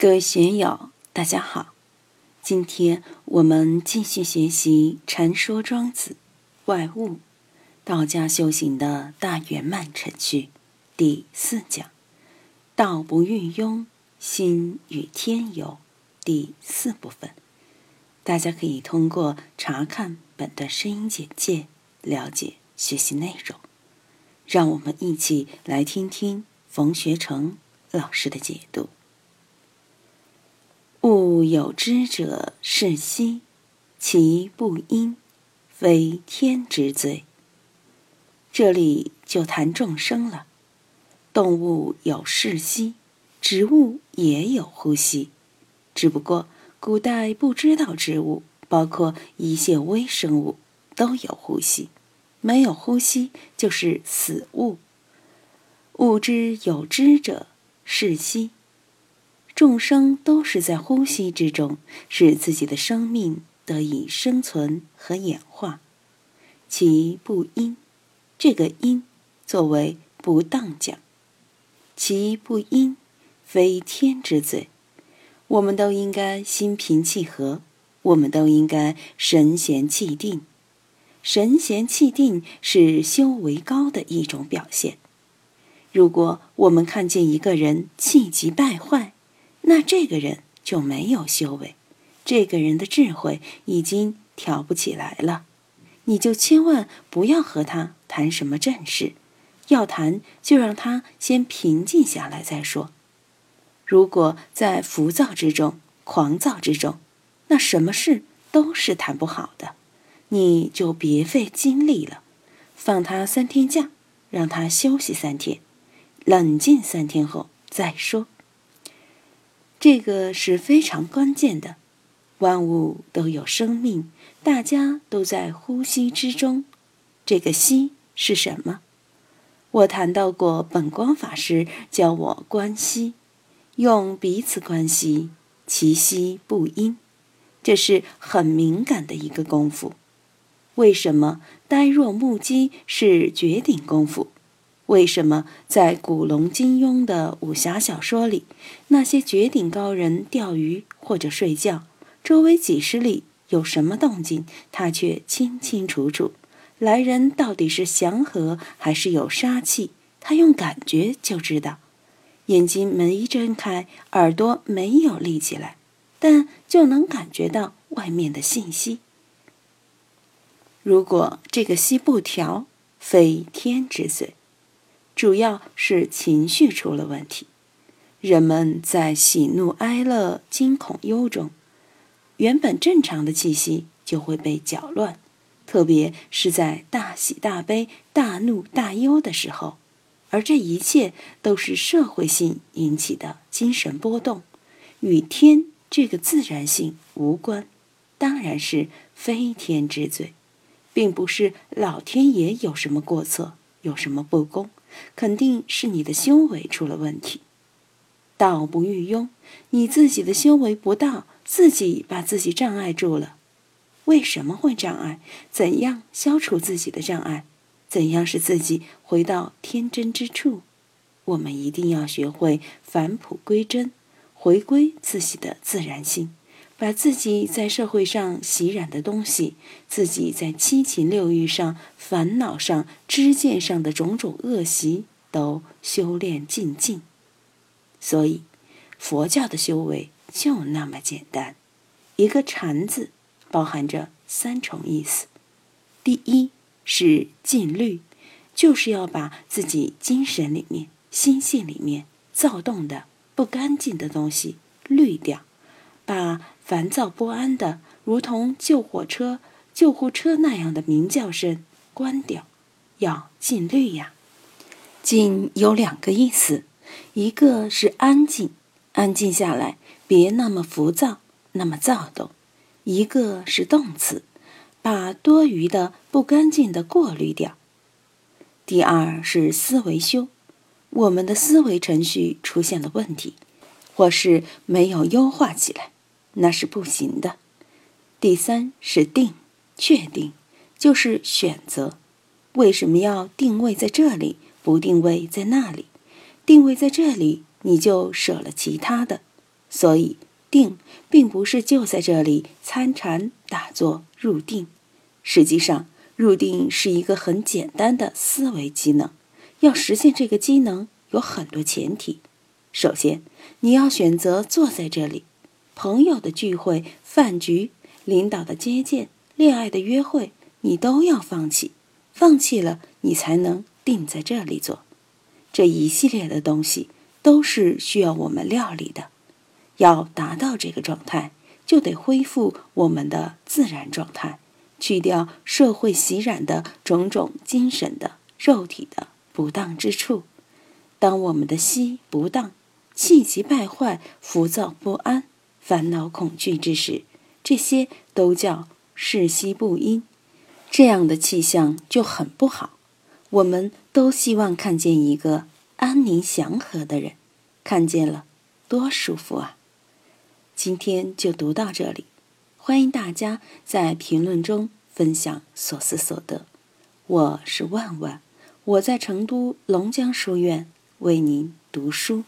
各位学友，大家好！今天我们继续学习《禅说庄子外物》，道家修行的大圆满程序第四讲“道不欲庸，心与天游”第四部分。大家可以通过查看本段声音简介了解学习内容。让我们一起来听听冯学成老师的解读。物有知者是息，其不因，非天之罪。这里就谈众生了。动物有视息，植物也有呼吸，只不过古代不知道植物，包括一切微生物都有呼吸，没有呼吸就是死物。物之有知者是息。众生都是在呼吸之中，使自己的生命得以生存和演化。其不因，这个因作为不当讲。其不因，非天之罪。我们都应该心平气和，我们都应该神闲气定。神闲气定是修为高的一种表现。如果我们看见一个人气急败坏，那这个人就没有修为，这个人的智慧已经挑不起来了，你就千万不要和他谈什么正事，要谈就让他先平静下来再说。如果在浮躁之中、狂躁之中，那什么事都是谈不好的，你就别费精力了，放他三天假，让他休息三天，冷静三天后再说。这个是非常关键的，万物都有生命，大家都在呼吸之中。这个“息”是什么？我谈到过，本光法师教我观息，用彼此关系，其息不因，这是很敏感的一个功夫。为什么呆若木鸡是绝顶功夫？为什么在古龙、金庸的武侠小说里，那些绝顶高人钓鱼或者睡觉，周围几十里有什么动静，他却清清楚楚。来人到底是祥和还是有杀气，他用感觉就知道。眼睛没睁开，耳朵没有立起来，但就能感觉到外面的信息。如果这个息不调，非天之罪。主要是情绪出了问题，人们在喜怒哀乐、惊恐忧中，原本正常的气息就会被搅乱，特别是在大喜大悲、大怒大忧的时候，而这一切都是社会性引起的精神波动，与天这个自然性无关，当然是非天之罪，并不是老天爷有什么过错，有什么不公。肯定是你的修为出了问题，道不欲庸，你自己的修为不到，自己把自己障碍住了。为什么会障碍？怎样消除自己的障碍？怎样使自己回到天真之处？我们一定要学会返璞归真，回归自己的自然性。把自己在社会上习染的东西，自己在七情六欲上、烦恼上、知见上的种种恶习，都修炼尽尽。所以，佛教的修为就那么简单。一个“禅”字，包含着三重意思：第一是禁律，就是要把自己精神里面、心性里面躁动的、不干净的东西滤掉。把烦躁不安的，如同救火车、救护车那样的鸣叫声关掉，要禁律呀。静有两个意思，一个是安静，安静下来，别那么浮躁，那么躁动；一个是动词，把多余的、不干净的过滤掉。第二是思维修，我们的思维程序出现了问题，或是没有优化起来。那是不行的。第三是定，确定就是选择。为什么要定位在这里，不定位在那里？定位在这里，你就舍了其他的。所以定并不是就在这里参禅打坐入定，实际上入定是一个很简单的思维机能。要实现这个机能，有很多前提。首先，你要选择坐在这里，朋友的聚会、饭局、领导的接见、恋爱的约会，你都要放弃。放弃了，你才能定在这里做。这一系列的东西都是需要我们料理的。要达到这个状态，就得恢复我们的自然状态，去掉社会洗染的种种精神的、肉体的不当之处。当我们的息不当，气急败坏、浮躁不安、烦恼恐惧之时，这些都叫世息不阴，这样的气象就很不好。我们都希望看见一个安宁祥和的人，看见了多舒服啊！今天就读到这里，欢迎大家在评论中分享所思所得。我是万万，我在成都龙江书院为您读书。